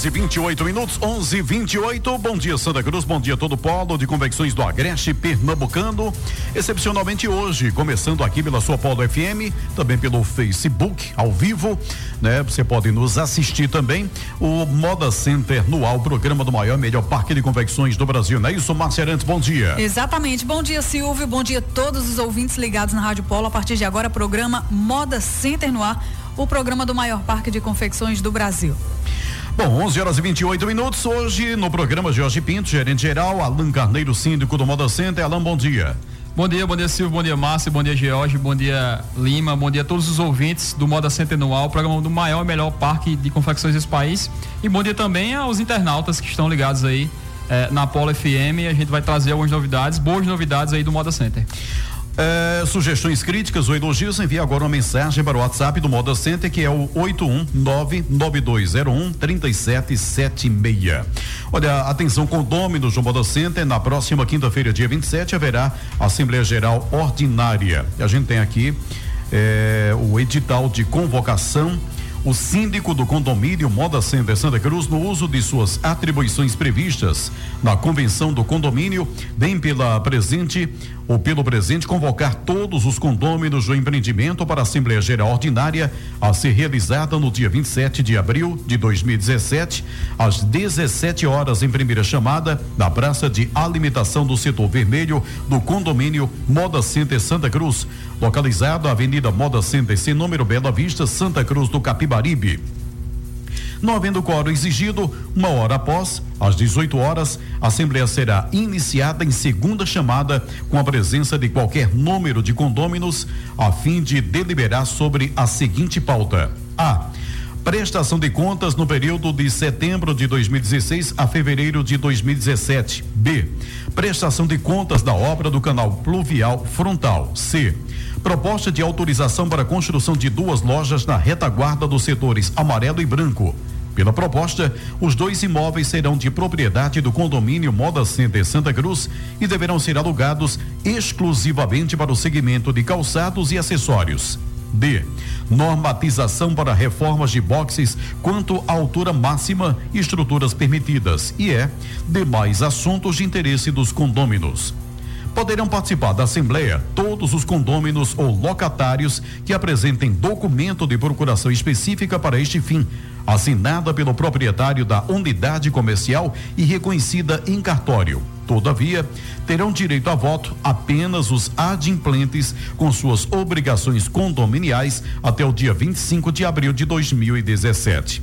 Horas e 28 minutos, 11 e 28 Bom dia, Santa Cruz. Bom dia, todo o polo de convecções do Agreste Pernambucano. Excepcionalmente hoje, começando aqui pela sua Polo FM, também pelo Facebook, ao vivo, né? Você pode nos assistir também. O Moda Center no ar, programa do maior melhor parque de convecções do Brasil. Não é isso, Márcia Arantes? Bom dia. Exatamente. Bom dia, Silvio. Bom dia a todos os ouvintes ligados na Rádio Polo. A partir de agora, programa Moda Center no ar, o programa do maior parque de confecções do Brasil. Bom, 11 horas e 28 minutos. Hoje, no programa Jorge Pinto, gerente geral, Alan Carneiro, síndico do Moda Center. Alan, bom dia. Bom dia, bom dia Silvio, bom dia Márcio, bom dia George, bom dia Lima, bom dia a todos os ouvintes do Moda Centenual, programa do maior e melhor parque de confecções desse país. E bom dia também aos internautas que estão ligados aí eh, na Polo FM. A gente vai trazer algumas novidades, boas novidades aí do Moda Center. É, sugestões críticas ou elogios, envie agora uma mensagem para o WhatsApp do Moda Center, que é o 81992013776. Olha, atenção, condôminos do Moda Center, na próxima quinta-feira, dia 27, haverá Assembleia Geral Ordinária. A gente tem aqui é, o edital de convocação o síndico do condomínio Moda Center Santa Cruz, no uso de suas atribuições previstas na convenção do condomínio, bem pela presente ou pelo presente, convocar todos os condôminos do empreendimento para a Assembleia Geral Ordinária a ser realizada no dia 27 de abril de 2017, às 17 horas, em primeira chamada, na Praça de Alimentação do Setor Vermelho do condomínio Moda Center Santa Cruz, localizado na Avenida Moda Center, sem número Bela Vista, Santa Cruz do Capibaribe. Não havendo quórum exigido, uma hora após, às 18 horas, a Assembleia será iniciada em segunda chamada com a presença de qualquer número de condôminos, a fim de deliberar sobre a seguinte pauta: A. Prestação de contas no período de setembro de 2016 a fevereiro de 2017. B. Prestação de contas da obra do canal pluvial frontal. C. Proposta de autorização para a construção de duas lojas na retaguarda dos setores amarelo e branco. Pela proposta, os dois imóveis serão de propriedade do condomínio Moda Center Santa Cruz e deverão ser alugados exclusivamente para o segmento de calçados e acessórios. D. Normatização para reformas de boxes quanto à altura máxima e estruturas permitidas. E é. Demais assuntos de interesse dos condôminos. Poderão participar da Assembleia todos os condôminos ou locatários que apresentem documento de procuração específica para este fim, assinada pelo proprietário da unidade comercial e reconhecida em cartório. Todavia, terão direito a voto apenas os adimplentes com suas obrigações condominiais até o dia 25 de abril de 2017.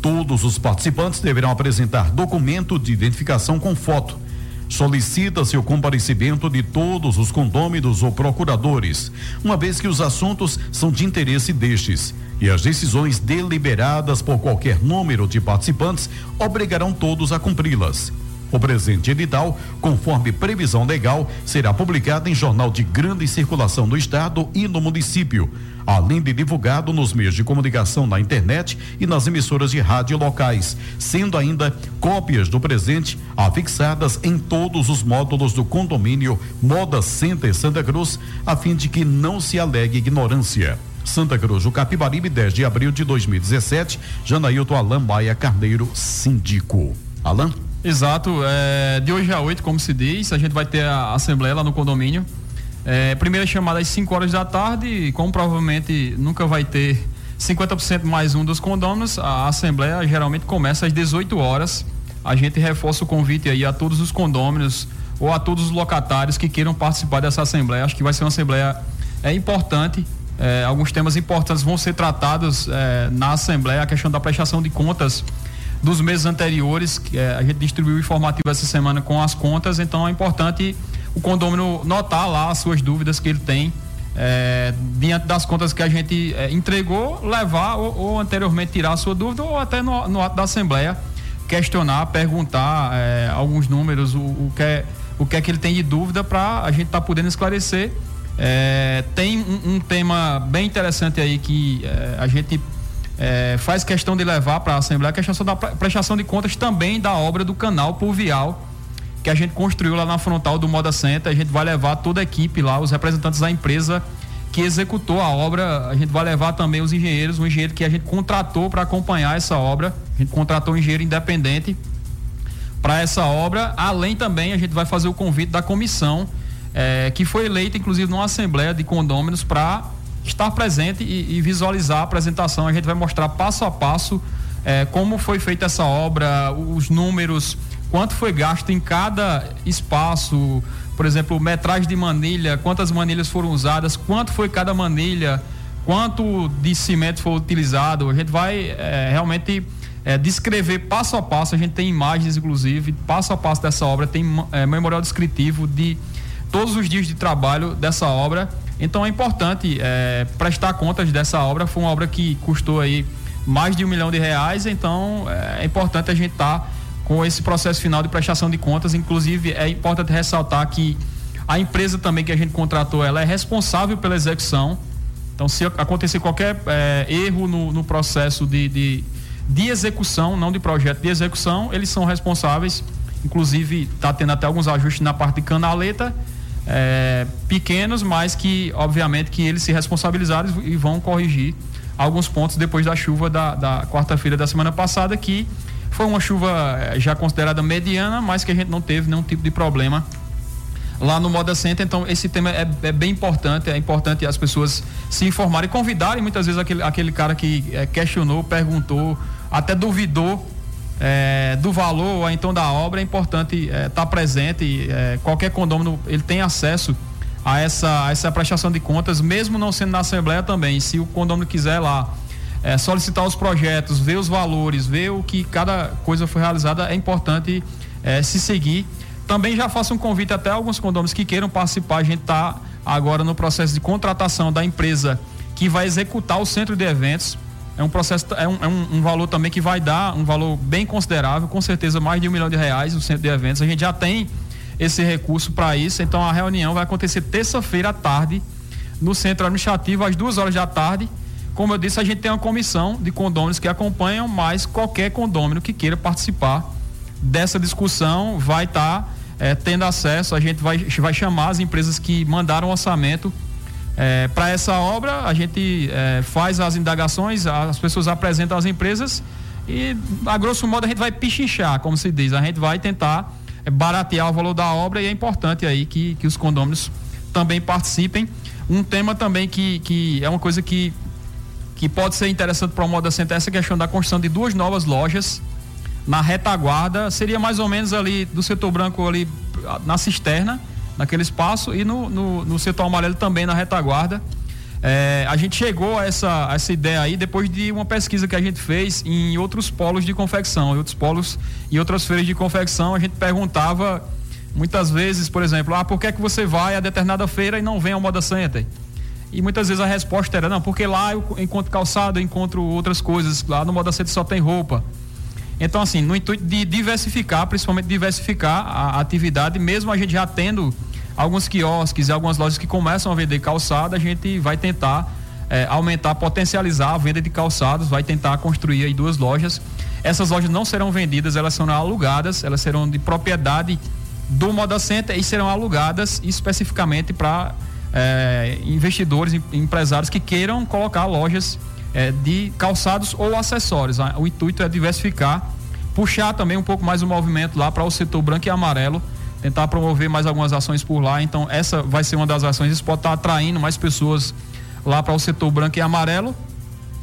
Todos os participantes deverão apresentar documento de identificação com foto Solicita-se o comparecimento de todos os condôminos ou procuradores, uma vez que os assuntos são de interesse destes e as decisões deliberadas por qualquer número de participantes obrigarão todos a cumpri-las. O presente edital, conforme previsão legal, será publicado em jornal de grande circulação no estado e no município, além de divulgado nos meios de comunicação na internet e nas emissoras de rádio locais, sendo ainda cópias do presente afixadas em todos os módulos do condomínio Moda Center Santa Cruz, a fim de que não se alegue ignorância. Santa Cruz, o Capibaribe, 10 de abril de 2017. Janailton Alain Maia Carneiro, síndico. Alain? Exato. É, de hoje a 8, como se diz, a gente vai ter a assembleia lá no condomínio. É, primeira chamada às 5 horas da tarde, como provavelmente nunca vai ter 50% mais um dos condôminos, a assembleia geralmente começa às 18 horas. A gente reforça o convite aí a todos os condôminos ou a todos os locatários que queiram participar dessa assembleia. Acho que vai ser uma assembleia é importante É, alguns temas importantes vão ser tratados é, na Assembleia, a questão da prestação de contas dos meses anteriores. É, a gente distribuiu o informativo essa semana com as contas, então é importante o condômino notar lá as suas dúvidas que ele tem. É, diante das contas que a gente é, entregou, levar ou, ou, anteriormente tirar a sua dúvida ou até no, no ato da Assembleia questionar, perguntar é, alguns números, o, o, que é, o que é que ele tem de dúvida para a gente estar tá podendo esclarecer. É, tem um, um, tema bem interessante aí que é, a gente é, faz questão de levar para a Assembleia, a questão da prestação de contas também da obra do canal pluvial que a gente construiu lá na frontal do Moda Center. A gente vai levar toda a equipe lá, os representantes da empresa que executou a obra. A gente vai levar também os engenheiros, um engenheiro que a gente contratou para acompanhar essa obra. A gente contratou um engenheiro independente para essa obra. Além também, a gente vai fazer o convite da comissão, eh, que foi eleita, inclusive, numa assembleia de condôminos para estar presente e, e, visualizar a apresentação. A gente vai mostrar passo a passo eh, como foi feita essa obra, os números, quanto foi gasto em cada espaço, por exemplo, metragem de manilha, quantas manilhas foram usadas, quanto foi cada manilha, quanto de cimento foi utilizado. A gente vai é, realmente é, descrever passo a passo, a gente tem imagens, inclusive, passo a passo dessa obra, tem é, memorial descritivo de todos os dias de trabalho dessa obra então é importante prestar contas dessa obra. Foi uma obra que custou aí mais de um milhão de reais, então é, é importante a gente estar tá com esse processo final de prestação de contas. Inclusive, é importante ressaltar que a empresa também que a gente contratou, ela é responsável pela execução. Então, se acontecer qualquer é, erro no, no processo de, de, de, execução, não de projeto, de execução, eles são responsáveis. Inclusive, está tendo até alguns ajustes na parte de canaleta é, pequenos, mas que, obviamente, que eles se responsabilizaram e vão corrigir alguns pontos depois da chuva da, da quarta-feira da semana passada, que foi uma chuva é, já considerada mediana, mas que a gente não teve nenhum tipo de problema lá no Moda Center. Então, esse tema é, é, bem importante. É importante as pessoas se informarem, convidarem muitas vezes aquele, aquele cara que é, questionou, perguntou, até duvidou é, do valor ou então da obra, é importante estar tá presente. Qualquer condômino ele tem acesso a essa, a essa prestação de contas, mesmo não sendo na Assembleia também. Se o condômino quiser lá é, solicitar os projetos, ver os valores, ver o que cada coisa foi realizada, é importante é, se seguir. Também já faço um convite até alguns condôminos que queiram participar. A gente está agora no processo de contratação da empresa que vai executar o centro de eventos é um processo, é um, é um, um, valor também que vai dar um valor bem considerável, com certeza mais de um milhão de reais no centro de eventos. A gente já tem esse recurso para isso, então a reunião vai acontecer terça-feira à tarde no centro administrativo às duas horas da tarde. Como eu disse, a gente tem uma comissão de condôminos que acompanham, mas qualquer condômino que queira participar dessa discussão vai estar tá, é, tendo acesso. A gente vai, vai chamar as empresas que mandaram orçamento é, para essa obra, a gente é, faz as indagações, as pessoas apresentam as empresas e, a grosso modo, a gente vai pichinchar, como se diz. A gente vai tentar baratear o valor da obra e é importante aí que, que os condôminos também participem. Um tema também que, que é uma coisa que, que pode ser interessante para o Moda Center é essa questão da construção de duas novas lojas na retaguarda. Seria mais ou menos ali do setor branco ali na cisterna naquele espaço e no, no, no setor amarelo também na retaguarda. É, a gente chegou a essa, a essa ideia aí depois de uma pesquisa que a gente fez em outros polos de confecção, em outros polos e outras feiras de confecção, a gente perguntava muitas vezes, por exemplo, ah, por que é que você vai a determinada feira e não vem ao Moda Center? E muitas vezes a resposta era, não, porque lá eu encontro calçado, eu encontro outras coisas, lá no Moda Center só tem roupa. Então, assim, no intuito de diversificar, principalmente diversificar a atividade, mesmo a gente já tendo alguns quiosques e algumas lojas que começam a vender calçada, a gente vai tentar é, aumentar, potencializar a venda de calçados, vai tentar construir aí duas lojas. Essas lojas não serão vendidas, elas serão alugadas, elas serão de propriedade do Moda Center e serão alugadas especificamente para é, investidores, empresários que queiram colocar lojas é, de calçados ou acessórios. O intuito é diversificar, puxar também um pouco mais o movimento lá para o setor branco e amarelo, tentar promover mais algumas ações por lá. Então, essa vai ser uma das ações. Isso pode estar atraindo mais pessoas lá para o setor branco e amarelo.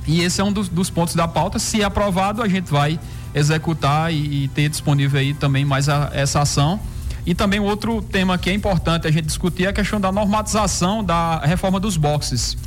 E esse é um dos, dos pontos da pauta. Se aprovado, a gente vai executar e, e ter disponível aí também mais a, essa ação. E também outro tema que é importante a gente discutir é a questão da normatização da reforma dos boxes.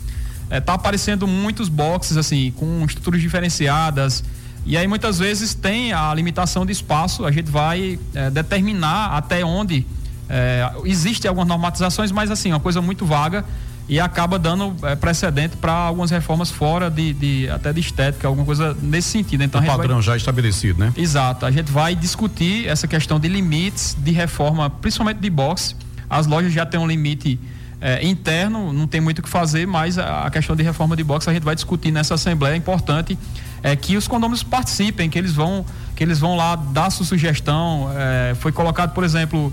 está aparecendo muitos boxes assim com estruturas diferenciadas. E aí muitas vezes tem a limitação de espaço, a gente vai é, determinar até onde é, existe algumas normatizações, mas assim, uma coisa muito vaga e acaba dando é, precedente para algumas reformas fora de, de, até de estética, alguma coisa nesse sentido. Então, o padrão vai... já estabelecido, né? Exato. A gente vai discutir essa questão de limites de reforma, principalmente de boxe. As lojas já têm um limite é, interno, não tem muito o que fazer, mas a, questão de reforma de boxe a gente vai discutir nessa assembleia. É importante é, que os condôminos participem, que eles vão, que eles vão lá dar sua sugestão. É, foi colocado, por exemplo,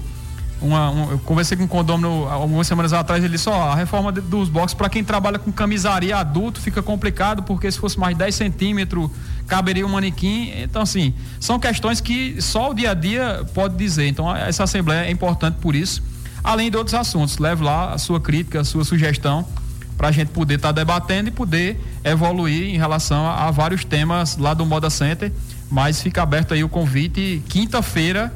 uma, um, eu conversei com um condômino algumas semanas atrás, ele disse, ó, a reforma dos boxes para quem trabalha com camisaria adulto fica complicado, porque se fosse mais 10 centímetros, caberia um manequim. Então, assim, são questões que só o dia a dia pode dizer. Então, essa assembleia é importante por isso. Além de outros assuntos, leve lá a sua crítica, a sua sugestão, para a gente poder estar tá debatendo e poder evoluir em relação a, a vários temas lá do Moda Center. Mas fica aberto aí o convite, quinta-feira,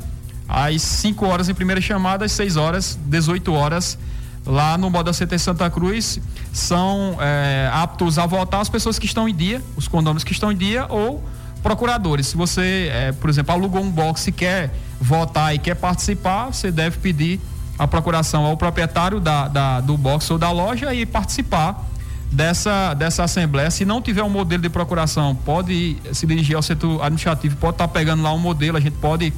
às 5 horas em primeira chamada, às 6 horas, 18 horas, lá no Moda CT Santa Cruz, são é, aptos a votar as pessoas que estão em dia, os condôminos que estão em dia ou procuradores. Se você, é, por exemplo, alugou um box e quer votar e quer participar, você deve pedir a procuração ao proprietário da, da, do box ou da loja e participar dessa, dessa assembleia. Se não tiver um modelo de procuração, pode se dirigir ao setor administrativo, pode estar tá pegando lá um modelo, a gente pode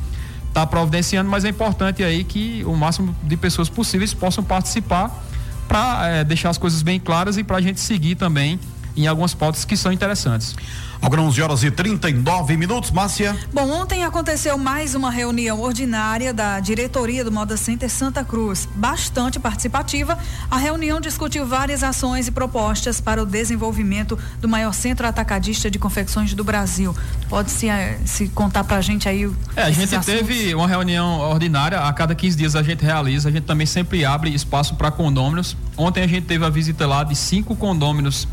está providenciando, mas é importante aí que o máximo de pessoas possíveis possam participar para é, deixar as coisas bem claras e para a gente seguir também em algumas pautas que são interessantes. Agora 11 horas e 39 minutos, Márcia. Bom, ontem aconteceu mais uma reunião ordinária da diretoria do Moda Center Santa Cruz, bastante participativa. A reunião discutiu várias ações e propostas para o desenvolvimento do maior centro atacadista de confecções do Brasil. Pode se, eh, se contar para a gente aí? É, a gente assuntos? teve uma reunião ordinária, a cada 15 dias a gente realiza, a gente também sempre abre espaço para condôminos. Ontem a gente teve a visita lá de cinco condôminos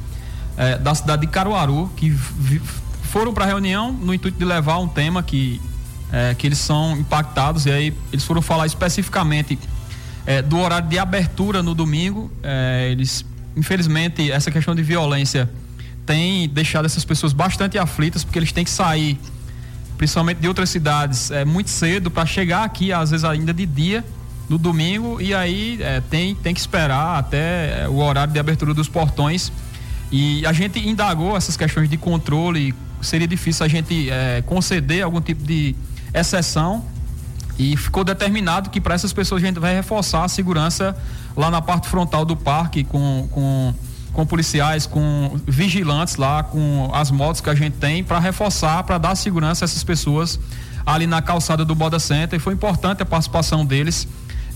é, da cidade de Caruaru, que vi, foram para a reunião no intuito de levar um tema que, é, que eles são impactados, e aí eles foram falar especificamente é, do horário de abertura no domingo. É, eles, infelizmente, essa questão de violência tem deixado essas pessoas bastante aflitas, porque eles têm que sair, principalmente de outras cidades, é, muito cedo para chegar aqui, às vezes ainda de dia no domingo e aí é, tem, tem que esperar até é, o horário de abertura dos portões e a gente indagou essas questões de controle, seria difícil a gente é, conceder algum tipo de exceção e ficou determinado que para essas pessoas a gente vai reforçar a segurança lá na parte frontal do parque com, com, com policiais, com vigilantes lá, com as motos que a gente tem para reforçar, para dar segurança a essas pessoas ali na calçada do Boda Center. E foi importante a participação deles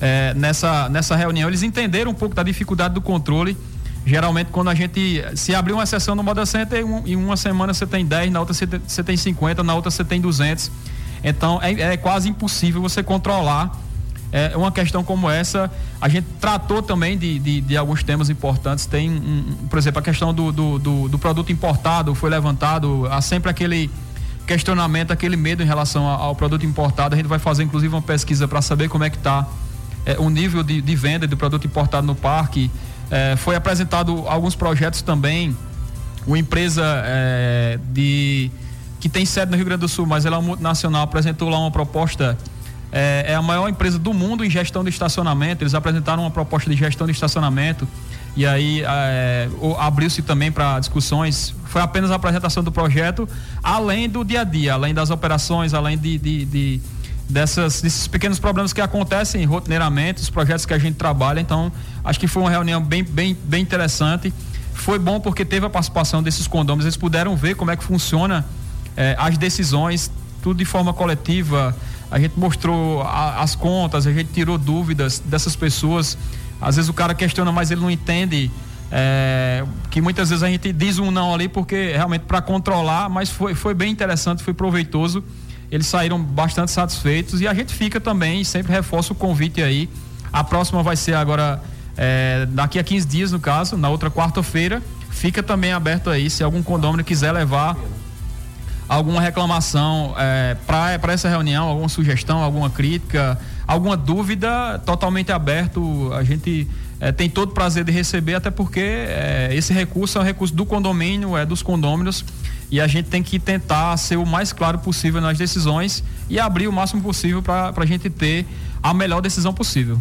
é, nessa, nessa reunião. Eles entenderam um pouco da dificuldade do controle Geralmente, quando a gente se abrir uma sessão no Moda Center, em uma semana você tem 10, na outra você tem 50, na outra você tem 200. Então, é, é quase impossível você controlar é, uma questão como essa. A gente tratou também de, de, de alguns temas importantes. Tem, um, por exemplo, a questão do, do, do, do, produto importado foi levantado. Há sempre aquele questionamento, aquele medo em relação ao, ao produto importado. A gente vai fazer, inclusive, uma pesquisa para saber como é que está é, o nível de, de venda do produto importado no parque. É, foi apresentado alguns projetos também. Uma empresa é, de que tem sede no Rio Grande do Sul, mas ela é multinacional, apresentou lá uma proposta. É, é a maior empresa do mundo em gestão de estacionamento. Eles apresentaram uma proposta de gestão de estacionamento e aí é, abriu-se também para discussões. Foi apenas a apresentação do projeto, além do dia a dia, além das operações, além de, de, de dessas, desses pequenos problemas que acontecem rotineiramente, os projetos que a gente trabalha. Então, acho que foi uma reunião bem, bem, bem interessante. Foi bom porque teve a participação desses condôminos, eles puderam ver como é que funciona eh, as decisões, tudo de forma coletiva. A gente mostrou a, as contas, a gente tirou dúvidas dessas pessoas. Às vezes o cara questiona, mas ele não entende. É, que muitas vezes a gente diz um não ali porque realmente para controlar, mas foi, foi bem interessante, foi proveitoso eles saíram bastante satisfeitos e a gente fica também, sempre reforça o convite aí. A próxima vai ser agora, é, daqui a 15 dias, no caso, na outra quarta-feira. Fica também aberto aí, se algum condomínio quiser levar alguma reclamação é, para essa reunião, alguma sugestão, alguma crítica, alguma dúvida, totalmente aberto. A gente é, tem todo prazer de receber, até porque é, esse recurso é um recurso do condomínio, é dos condôminos, e a gente tem que tentar ser o mais claro possível nas decisões e abrir o máximo possível para a gente ter a melhor decisão possível.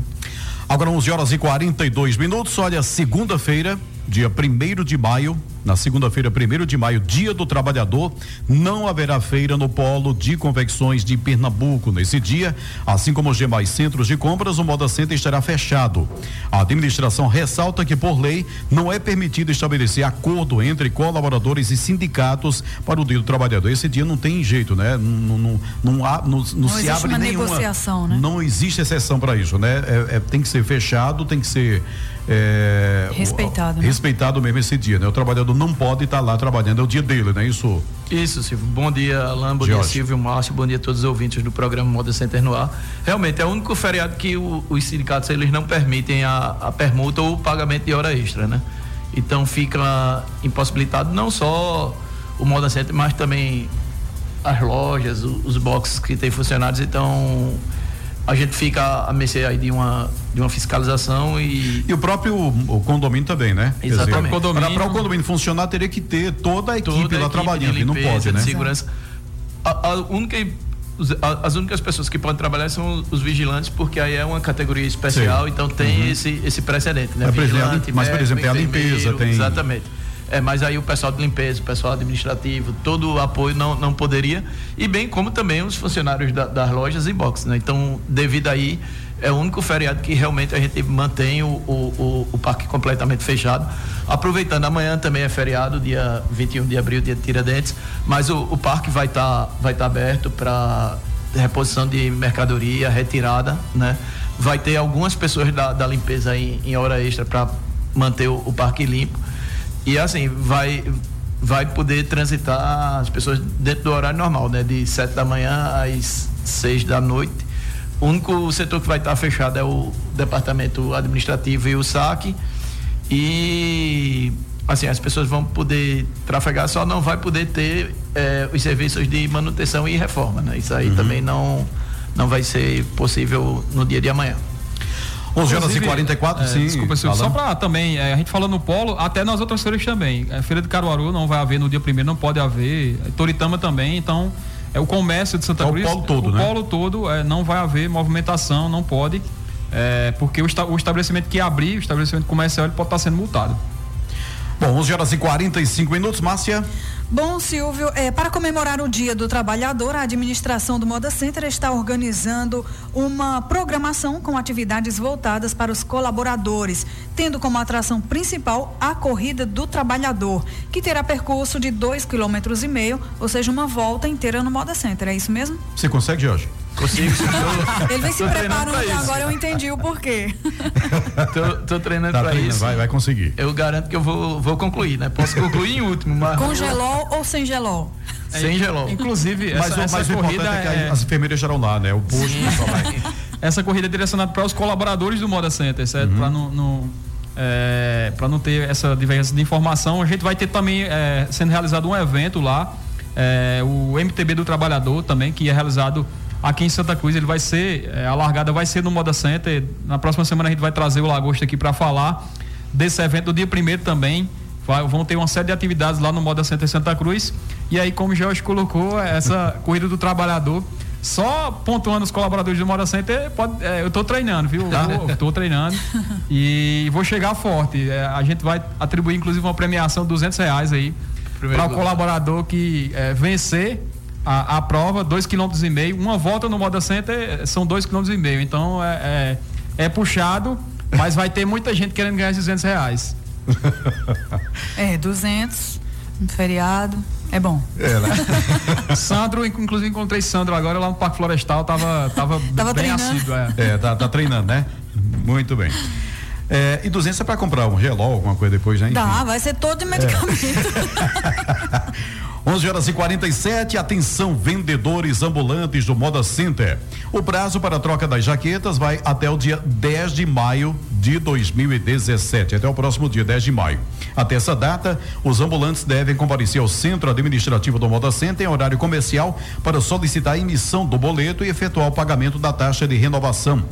Agora 11 horas e 42 minutos. Olha, segunda-feira, dia 1 de maio, na segunda-feira, 1 de maio, dia do trabalhador, não haverá feira no polo de confecções de Pernambuco. Nesse dia, assim como os demais centros de compras, o Moda Center estará fechado. A administração ressalta que, por lei, não é permitido estabelecer acordo entre colaboradores e sindicatos para o dia do trabalhador. Esse dia não tem jeito, né? Não, não, não, há, não, não, se abre uma nenhuma. Negociação, né? Não existe exceção para isso, né? É, é, tem que ser fechado, tem que ser é, respeitado, o, né? respeitado mesmo esse dia, né? O trabalhador não pode estar tá lá trabalhando, é o dia dele, né? Isso. Isso, Silvio. Bom dia, Alain, bom Jorge. dia, Silvio, Márcio, bom dia a todos os ouvintes do programa Moda Center no ar. Realmente, é o único feriado que o, os sindicatos eles não permitem a, a permuta ou o pagamento de hora extra, né? Então fica impossibilitado não só o Moda Center, mas também as lojas, os, os boxes que têm funcionários, então a gente fica a mercê aí de uma, de uma fiscalização e. E o próprio o condomínio também, né? Exatamente. Para o condomínio funcionar, teria que ter toda a equipe toda a lá equipe trabalhando, limpeza, não pode, né? segurança. A, a única as únicas pessoas que podem trabalhar são os vigilantes, porque aí é uma categoria especial, Sim. então tem uhum. esse, esse precedente, né? É, Vigilante, mas, por exemplo, é a limpeza, tem. Exatamente. É, mas aí o pessoal de limpeza, o pessoal administrativo, todo o apoio não, não poderia. E bem como também os funcionários da, das lojas e boxes. Né? Então, devido aí, é o único feriado que realmente a gente mantém o, o, o, o parque completamente fechado. Aproveitando, amanhã também é feriado, dia 21 de abril, dia de Tiradentes, mas o, o parque vai estar tá, vai tá aberto para reposição de mercadoria, retirada, né? Vai ter algumas pessoas da, da limpeza em, em hora extra para manter o, o parque limpo. E assim, vai vai poder transitar as pessoas dentro do horário normal, né? De 7 da manhã às 6 da noite. O único setor que vai estar fechado é o departamento administrativo e o saque. E assim, as pessoas vão poder trafegar, só não vai poder ter é, os serviços de manutenção e reforma, né? Isso aí uhum. também não, não vai ser possível no dia de amanhã. 11 horas e 44, é, sim. Desculpa, Silvio, só para também, é, a gente falando no polo, até nas outras feiras também. A feira de Caruaru não vai haver no dia primeiro, não pode haver. Toritama também, então é o comércio de Santa é Cruz. O polo todo, o né? polo todo é, não vai haver movimentação, não pode. É, porque o, o, estabelecimento que abrir, o estabelecimento comercial, ele pode estar sendo multado. Bom, 11 horas e 45 minutos, Márcia. Bom, Silvio, é, para comemorar o Dia do Trabalhador, a administração do Moda Center está organizando uma programação com atividades voltadas para os colaboradores, tendo como atração principal a Corrida do Trabalhador, que terá percurso de dois quilômetros e meio, ou seja, uma volta inteira no Moda Center. É isso mesmo? Você consegue, Jorge? Consigo. Ele vem se preparando e agora eu entendi o porquê. tô, tô treinando tá para isso. Vai, vai conseguir. Eu garanto que eu vou, vou concluir, né? Posso concluir em último, mas. Com gelol ou sem gelol? Sem gelol. Inclusive, mas, essa, mas essa corrida é, é... as enfermeiras estarão lá, né? O posto Essa corrida é direcionada para os colaboradores do Moda Center, certo? Uhum. Para não, não é, para não ter essa divergência de informação, a gente vai ter também é, sendo realizado um evento lá, é, o MTB do Trabalhador também, que é realizado aqui em Santa Cruz. Ele vai ser, é, a largada vai ser no Moda Center. Na próxima semana a gente vai trazer o Lagosta aqui para falar desse evento do dia primeiro também. Vai, vão ter uma série de atividades lá no Moda Center Santa Cruz. E aí, como o Jorge colocou, essa corrida do trabalhador. Só pontuando os colaboradores do Moda Center, pode, é, eu estou treinando, viu? Estou treinando e vou chegar forte. É, a gente vai atribuir, inclusive, uma premiação de 200 reais aí para o colaborador que é, vencer a, a prova, dois quilômetros e meio. Uma volta no Moda Center são dois quilômetros e meio. Então é, é, é puxado, mas vai ter muita gente querendo ganhar esses 200 reais. É, 200, um feriado. É bom. É, né? Sandro, inclusive encontrei Sandro agora lá no Parque Florestal, tava, tava, tava bem treinando. assíduo. É, é tá, tá treinando, né? Muito bem. É, e 200 é para comprar um gelol, alguma coisa depois, né? Dá, vai ser todo de medicamento. É. 11 horas e 47, atenção vendedores ambulantes do Moda Center. O prazo para a troca das jaquetas vai até o dia 10 de maio de 2017, até o próximo dia 10 de maio. Até essa data, os ambulantes devem comparecer ao centro administrativo do Moda Center em horário comercial para solicitar a emissão do boleto e efetuar o pagamento da taxa de renovação.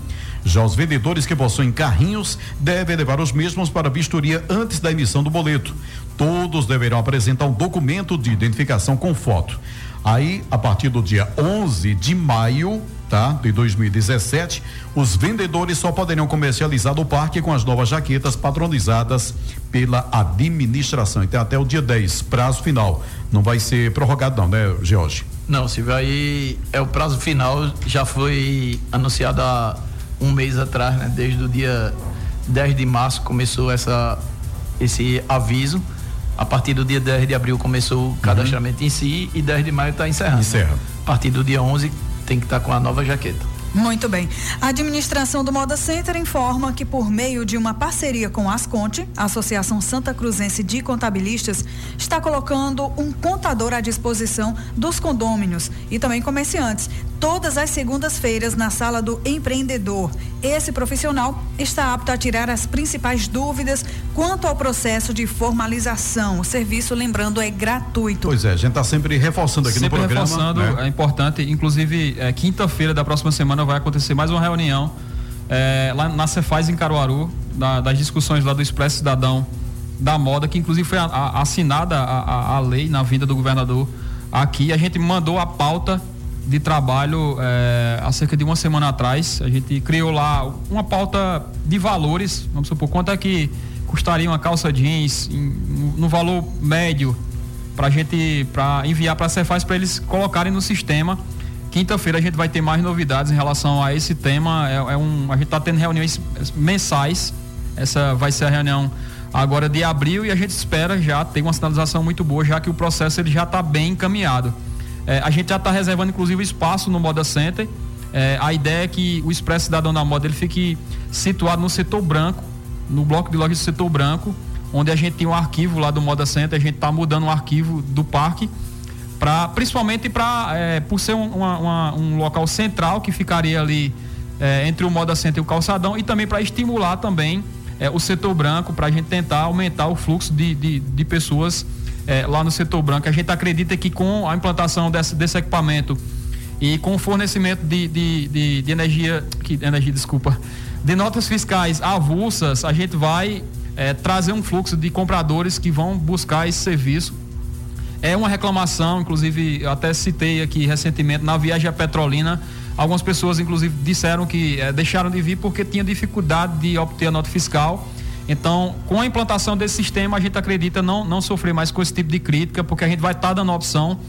Já os vendedores que possuem carrinhos devem levar os mesmos para a vistoria antes da emissão do boleto. Todos deverão apresentar um documento de identificação com foto. Aí, a partir do dia 11 de maio, tá? De 2017, os vendedores só poderão comercializar no parque com as novas jaquetas padronizadas pela administração. Então, até o dia 10, prazo final. Não vai ser prorrogado, não, né, George? Não, Silvio, aí é o prazo final, já foi anunciado há um mês atrás, né? Desde o dia 10 de março começou essa, esse aviso. A partir do dia 10 de abril começou o cadastramento uhum. em si e 10 de maio está encerrando. Encerra. A partir do dia 11 tem que estar tá com a nova jaqueta. Muito bem. A administração do Moda Center informa que, por meio de uma parceria com a Asconte, a Associação Santa Cruzense de Contabilistas, está colocando um contador à disposição dos condôminos e também comerciantes, todas as segundas-feiras na sala do empreendedor. Esse profissional está apto a tirar as principais dúvidas quanto ao processo de formalização. O serviço, lembrando, é gratuito. Pois é, a gente está sempre reforçando aqui sempre no programa. Reforçando, né? é importante. Inclusive, é, quinta-feira da próxima semana vai acontecer mais uma reunião é, lá na Cefaz em Caruaru, da, das discussões lá do Expresso Cidadão da Moda, que inclusive foi a, a, assinada a, a, a lei na vinda do governador aqui. A gente mandou a pauta de trabalho é, há cerca de uma semana atrás. A gente criou lá uma pauta de valores. Vamos supor, quanto é que custaria uma calça jeans em, no valor médio para gente para enviar para a Cefaz para eles colocarem no sistema. Quinta-feira a gente vai ter mais novidades em relação a esse tema. É, é um, a gente está tendo reuniões mensais. Essa vai ser a reunião agora de abril e a gente espera já ter uma sinalização muito boa, já que o processo ele já está bem encaminhado. É, a gente já está reservando, inclusive, espaço no Moda Center. É, a ideia é que o Expresso Cidadão da Moda ele fique situado no setor branco, no bloco de lojas do setor branco, onde a gente tem um arquivo lá do Moda Center, a gente está mudando o arquivo do parque, pra, principalmente para é, por ser um, uma, uma, um, local central que ficaria ali é, entre o Moda Center e o calçadão, e também para estimular também é, o setor branco, para a gente tentar aumentar o fluxo de, de, de pessoas é, lá no setor branco. A gente acredita que com a implantação desse, desse equipamento e com o fornecimento de, de, de, de energia, que, energia, desculpa, de notas fiscais avulsas, a gente vai é, trazer um fluxo de compradores que vão buscar esse serviço. É uma reclamação, inclusive, até citei aqui recentemente na viagem a Petrolina. Algumas pessoas, inclusive, disseram que é, deixaram de vir porque tinha dificuldade de obter a nota fiscal então, com a implantação desse sistema, a gente acredita não, não sofrer mais com esse tipo de crítica, porque a gente vai estar tá dando opção,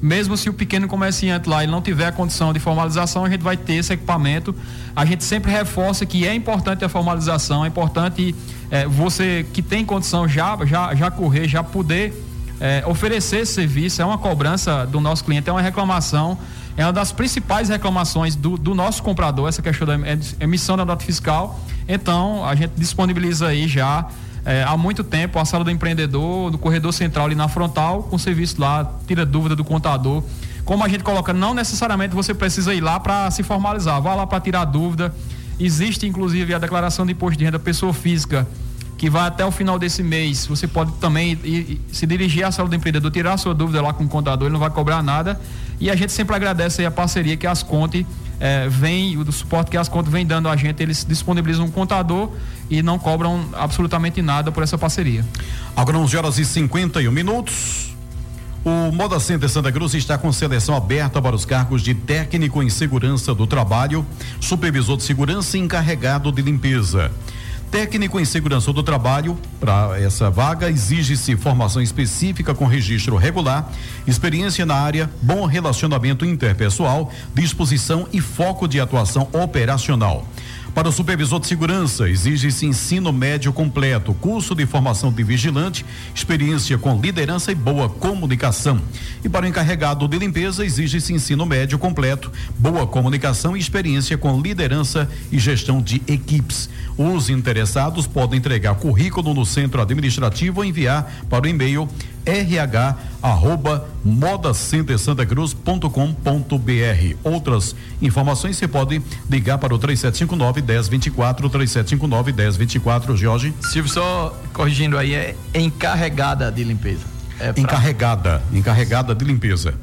mesmo se o pequeno comerciante lá ele não tiver a condição de formalização, a gente vai ter esse equipamento. A gente sempre reforça que é importante a formalização, é importante é, você que tem condição já, já, já correr, já poder é, oferecer esse serviço, é uma cobrança do nosso cliente, é uma reclamação é uma das principais reclamações do, do nosso comprador, essa questão da emissão da nota fiscal. Então, a gente disponibiliza aí já é, há muito tempo a sala do empreendedor, do corredor central ali na frontal, com serviço lá, tira dúvida do contador. Como a gente coloca, não necessariamente você precisa ir lá para se formalizar, vá lá para tirar dúvida. Existe inclusive a declaração de imposto de renda pessoa física que vai até o final desse mês. Você pode também ir, se dirigir à sala do empreendedor, tirar sua dúvida lá com o contador, ele não vai cobrar nada. E a gente sempre agradece a parceria que as Conte é, vem, o suporte que as Conte vem dando a gente, eles disponibilizam um contador e não cobram absolutamente nada por essa parceria. Agora 11 horas e 51 minutos. O Moda Center Santa Cruz está com seleção aberta para os cargos de técnico em segurança do trabalho, supervisor de segurança e encarregado de limpeza. Técnico em segurança do trabalho, para essa vaga, exige-se formação específica com registro regular, experiência na área, bom relacionamento interpessoal, disposição e foco de atuação operacional. Para o supervisor de segurança, exige-se ensino médio completo, curso de formação de vigilante, experiência com liderança e boa comunicação. E para o encarregado de limpeza, exige-se ensino médio completo, boa comunicação e experiência com liderança e gestão de equipes. Os interessados podem entregar currículo no centro administrativo ou enviar para o e-mail rh arroba modacentersantacruz.com.br. Outras informações você pode ligar para o 3759 1024, 3759 1024, Jorge. Silvio, só corrigindo aí, é encarregada de limpeza. É pra... Encarregada, encarregada de limpeza.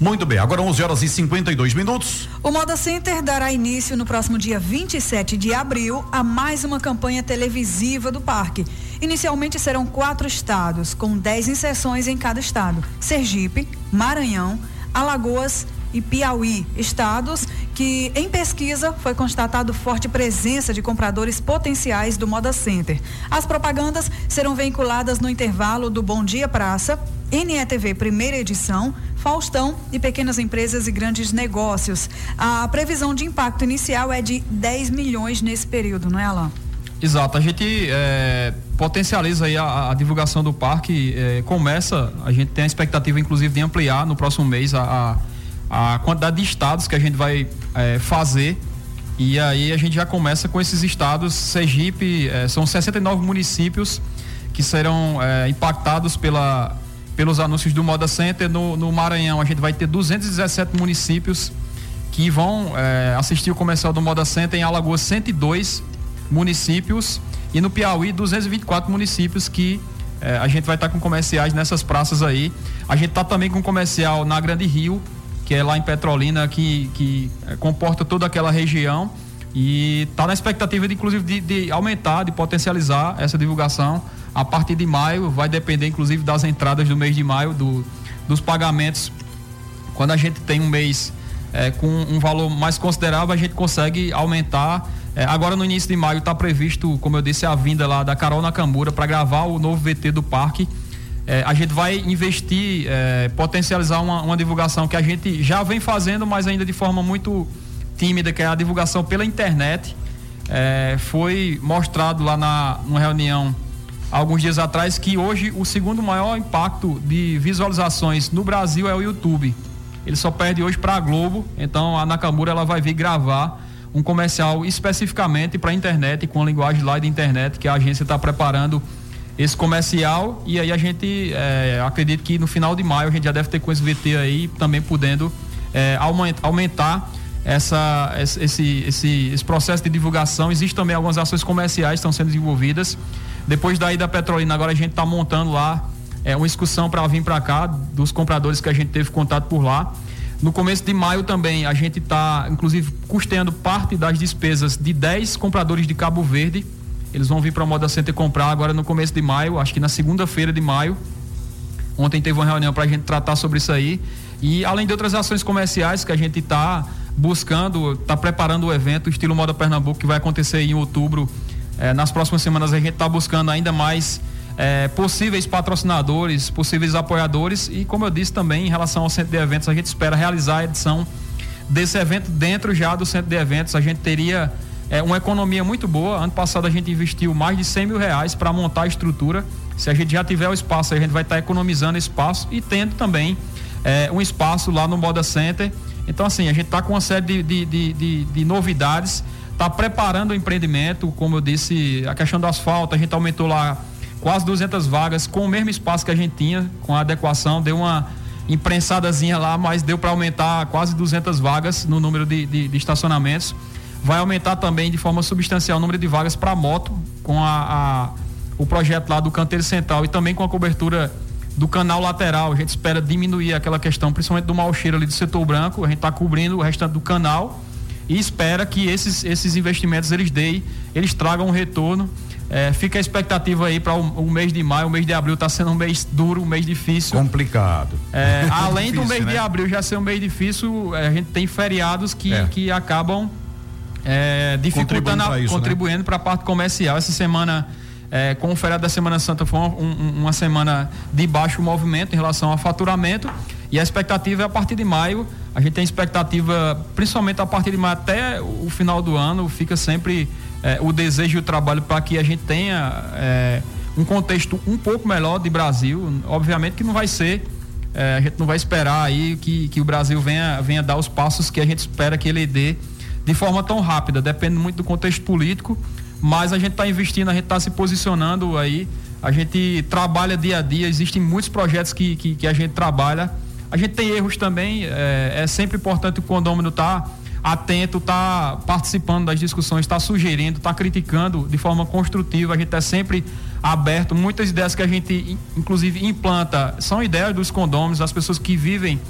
Muito bem, agora 11 horas e 52 minutos. O Moda Center dará início no próximo dia 27 de abril a mais uma campanha televisiva do parque. Inicialmente serão quatro estados, com 10 inserções em cada estado: Sergipe, Maranhão, Alagoas e Piauí, estados que em pesquisa foi constatado forte presença de compradores potenciais do Moda Center. As propagandas serão veiculadas no intervalo do Bom Dia Praça, NETV primeira edição, Faustão e pequenas empresas e grandes negócios. A previsão de impacto inicial é de 10 milhões nesse período, não é, Alain? Exato, a gente é, potencializa aí a, a, divulgação do parque, é, começa, a gente tem a expectativa inclusive de ampliar no próximo mês a, a, a quantidade de estados que a gente vai é, fazer e aí a gente já começa com esses estados, Sergipe, são 69 municípios que serão impactados pela pelos anúncios do Moda Center. No, no Maranhão, a gente vai ter 217 municípios que vão é, assistir o comercial do Moda Center. Em Alagoas, 102 municípios. E no Piauí, 224 municípios que é, a gente vai estar tá com comerciais nessas praças aí. A gente está também com comercial na Grande Rio, que é lá em Petrolina, que, que é, comporta toda aquela região. E está na expectativa, de, inclusive, de, de aumentar, de potencializar essa divulgação a partir de maio, vai depender inclusive das entradas do mês de maio, do, dos pagamentos. Quando a gente tem um mês é, com um valor mais considerável, a gente consegue aumentar. É, agora no início de maio está previsto, como eu disse, a vinda lá da Carol Nakamura para gravar o novo VT do parque. É, a gente vai investir, potencializar uma, uma, divulgação que a gente já vem fazendo, mas ainda de forma muito tímida, que é a divulgação pela internet. É, foi mostrado lá na numa reunião alguns dias atrás que hoje o segundo maior impacto de visualizações no Brasil é o YouTube. Ele só perde hoje para a Globo, então a Nakamura ela vai vir gravar um comercial especificamente para a internet, com a linguagem lá de internet, que a agência está preparando esse comercial e aí a gente é, acredita que no final de maio a gente já deve ter com esse VT aí também podendo é, aumentar essa, esse, esse, esse processo de divulgação. Existem também algumas ações comerciais que estão sendo desenvolvidas depois daí da Petrolina, agora a gente está montando lá é, uma excursão para vir para cá, dos compradores que a gente teve contato por lá. No começo de maio também, a gente está, inclusive, custeando parte das despesas de 10 compradores de Cabo Verde. Eles vão vir para a Moda Center comprar agora no começo de maio, acho que na segunda-feira de maio. Ontem teve uma reunião para a gente tratar sobre isso aí. E além de outras ações comerciais que a gente está buscando, está preparando o evento, estilo Moda Pernambuco, que vai acontecer em outubro é, nas próximas semanas a gente está buscando ainda mais é, possíveis patrocinadores, possíveis apoiadores e, como eu disse também, em relação ao centro de eventos, a gente espera realizar a edição desse evento dentro já do centro de eventos. A gente teria é, uma economia muito boa. Ano passado a gente investiu mais de 100 mil reais para montar a estrutura. Se a gente já tiver o espaço, a gente vai estar tá economizando espaço e tendo também é, um espaço lá no Moda Center. Então, assim, a gente está com uma série de, de, de, de, de novidades está preparando o empreendimento, como eu disse, a questão do asfalto, a gente aumentou lá quase 200 vagas com o mesmo espaço que a gente tinha, com a adequação, deu uma imprensadazinha lá, mas deu para aumentar quase 200 vagas no número de, de, de, estacionamentos. Vai aumentar também de forma substancial o número de vagas para moto, com a, a, o projeto lá do canteiro central e também com a cobertura do canal lateral. A gente espera diminuir aquela questão, principalmente do mau cheiro ali do setor branco. A gente está cobrindo o restante do canal e espera que esses, esses investimentos eles deem, eles tragam um retorno. É, fica a expectativa aí para o, o, mês de maio, o mês de abril está sendo um mês duro, um mês difícil. Complicado. É, além difícil, do mês né? de abril já ser um mês difícil, é, a gente tem feriados que, é. que acabam é, dificultando, contribuindo para a né? parte comercial. Essa semana, é, com o feriado da Semana Santa, foi um, um, uma semana de baixo movimento em relação ao faturamento. E a expectativa é a partir de maio a gente tem expectativa, principalmente a partir de maio até o final do ano, fica sempre é, o desejo e o trabalho para que a gente tenha é, um contexto um pouco melhor de Brasil. Obviamente que não vai ser, é, a gente não vai esperar aí que, que o Brasil venha, venha dar os passos que a gente espera que ele dê de forma tão rápida. Depende muito do contexto político, mas a gente está investindo, a gente está se posicionando aí A gente trabalha dia a dia, existem muitos projetos que, que, que a gente trabalha. A gente tem erros também, é, é sempre importante o condômino estar tá atento, estar tá participando das discussões, estar tá sugerindo, estar tá criticando de forma construtiva. A gente é sempre aberto. Muitas ideias que a gente, inclusive, implanta são ideias dos condôminos, das pessoas que vivem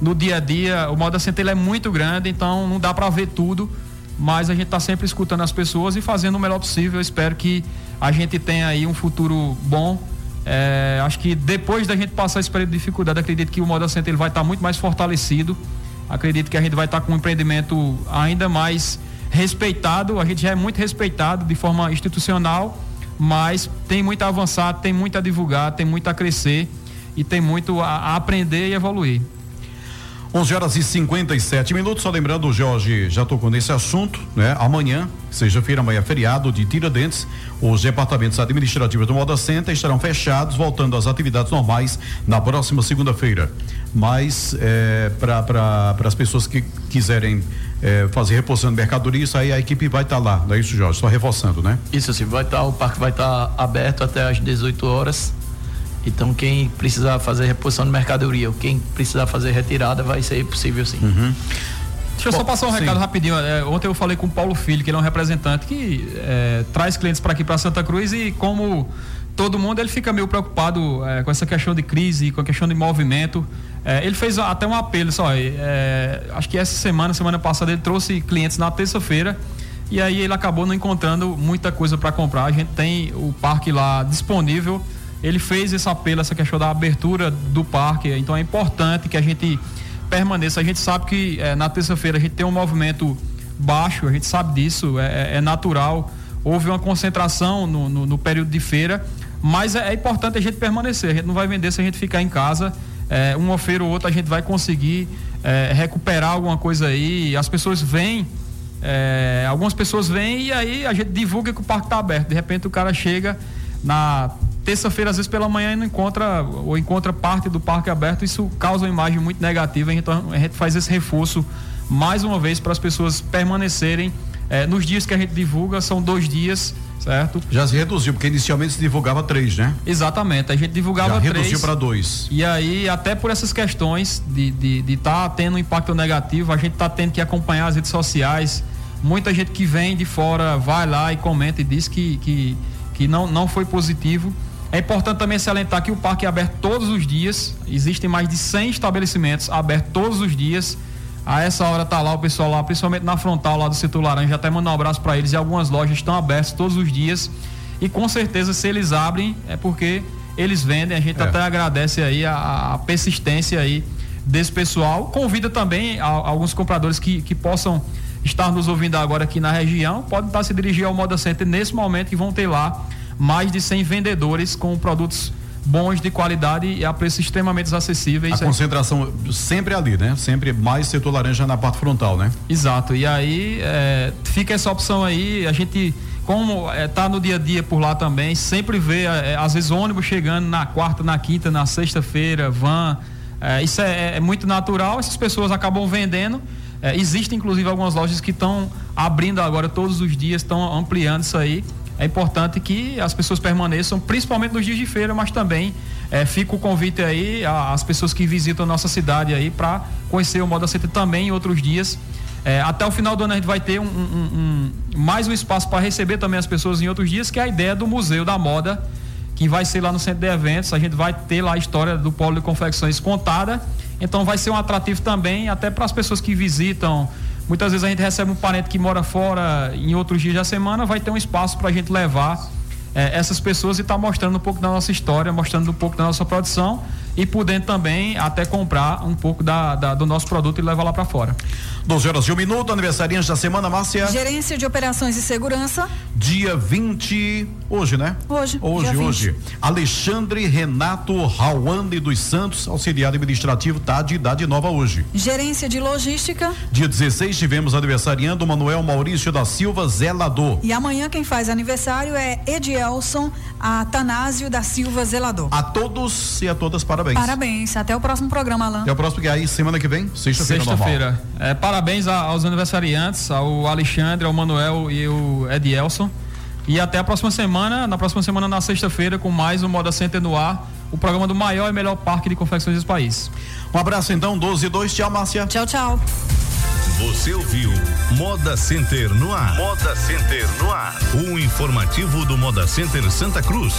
no dia a dia. O modo assento é muito grande, então não dá para ver tudo mas a gente está sempre escutando as pessoas e fazendo o melhor possível. Eu espero que a gente tenha aí um futuro bom. É, acho que depois da gente passar esse período de dificuldade, acredito que o Moda Center ele vai estar tá muito mais fortalecido. Acredito que a gente vai estar tá com um empreendimento ainda mais respeitado. A gente já é muito respeitado de forma institucional, mas tem muito a avançar, tem muito a divulgar, tem muito a crescer e tem muito a, a aprender e evoluir. 11 horas e 57 minutos. Só lembrando, Jorge já tocou nesse assunto, né? Amanhã, sexta-feira, amanhã é feriado de Tiradentes, os departamentos administrativos do Moda Center estarão fechados, voltando às atividades normais na próxima segunda-feira. Mas é, para as pessoas que quiserem é, fazer reposição de mercadoria, isso aí a equipe vai estar tá lá, não é isso, Jorge? Só reforçando, né? Isso sim, vai estar, tá, o parque vai estar tá aberto até às 18 horas então, quem precisar fazer reposição de mercadoria ou quem precisar fazer retirada, vai ser possível sim. Uhum. Deixa eu só passar um sim. recado rapidinho. É, ontem eu falei com o Paulo Filho, que ele é um representante que é, traz clientes para aqui para Santa Cruz e como todo mundo ele fica meio preocupado é, com essa questão de crise, com a questão de movimento. É, ele fez até um apelo, só. É, acho que essa semana, semana passada, ele trouxe clientes na terça-feira e aí ele acabou não encontrando muita coisa para comprar. A gente tem o parque lá disponível ele fez esse apelo, essa questão da abertura do parque. Então é importante que a gente permaneça. A gente sabe que é, na terça-feira a gente tem um movimento baixo, a gente sabe disso, é, é, é natural. Houve uma concentração no, no, no período de feira, mas é, é, importante a gente permanecer. A gente não vai vender se a gente ficar em casa. É, uma feira ou outra a gente vai conseguir é, recuperar alguma coisa aí. As pessoas vêm. algumas pessoas vêm e aí a gente divulga que o parque está aberto. De repente o cara chega na terça-feira, às vezes pela manhã, não encontra ou encontra parte do parque aberto, isso causa uma imagem muito negativa. Então a gente faz esse reforço mais uma vez para as pessoas permanecerem eh, nos dias que a gente divulga, são dois dias, certo? Já se reduziu, porque inicialmente se divulgava três, né? Exatamente, a gente divulgava Já três. reduziu para dois. E aí, até por essas questões de estar de, de tá tendo um impacto negativo, a gente está tendo que acompanhar as redes sociais. Muita gente que vem de fora vai lá e comenta e diz que, que, que não, não foi positivo. É importante também salientar que o parque é aberto todos os dias. Existem mais de 100 estabelecimentos abertos todos os dias. A essa hora tá lá o pessoal lá, principalmente na frontal lá do setor laranja, até mandar um abraço para eles. E algumas lojas estão abertas todos os dias. E com certeza, se eles abrem, é porque eles vendem. A gente é. até agradece aí a, a, persistência aí desse pessoal. Convida também a, a alguns compradores que, que possam estar nos ouvindo agora aqui na região, podem estar se dirigir ao Moda Center nesse momento que vão ter lá mais de 100 vendedores com produtos bons de qualidade e a preços extremamente acessíveis. A concentração sempre ali, né? Sempre mais setor laranja na parte frontal, né? Exato. E aí é, fica essa opção aí. A gente, como é, tá no dia a dia por lá também, sempre vê é, às vezes ônibus chegando na quarta, na quinta, na sexta-feira, van. É, isso é, é, muito natural. Essas pessoas acabam vendendo. É, existem inclusive algumas lojas que estão abrindo agora todos os dias, estão ampliando isso aí é importante que as pessoas permaneçam, principalmente nos dias de feira, mas também é, fica o convite aí às pessoas que visitam a nossa cidade aí para conhecer o Moda Center também em outros dias. É, até o final do ano a gente vai ter um, um, um, mais um espaço para receber também as pessoas em outros dias, que é a ideia do Museu da Moda, que vai ser lá no centro de eventos. A gente vai ter lá a história do Polo de Confecções contada. Então vai ser um atrativo também, até para as pessoas que visitam Muitas vezes a gente recebe um parente que mora fora em outros dias da semana, vai ter um espaço para a gente levar é, essas pessoas e estar tá mostrando um pouco da nossa história, mostrando um pouco da nossa produção e podendo também até comprar um pouco da, da do nosso produto e levar lá para fora. 12 horas e um minuto, aniversariante da semana, Márcia. Gerência de Operações e Segurança. Dia 20, hoje, né? Hoje. Hoje, hoje. Alexandre Renato Rauande dos Santos, auxiliar administrativo, tá de idade nova hoje. Gerência de Logística. Dia 16 tivemos aniversariando Manuel Maurício da Silva Zelador. E amanhã quem faz aniversário é Edielson Atanásio da Silva Zelador. A todos e a todas parabéns parabéns. Parabéns. Até o próximo programa, Alain. Até o próximo, que aí semana que vem, sexta-feira. Sexta-feira. É, parabéns aos aniversariantes, ao Alexandre, ao Manuel e o Edielson. E até a próxima semana, na próxima semana, na sexta-feira, com mais um Moda Center no ar, o programa do maior e melhor parque de confecções do país. Um abraço então, 12 e 2. Tchau, Márcia. Tchau, tchau. Você ouviu Moda Center no ar. Moda Center no ar. O informativo do Moda Center Santa Cruz.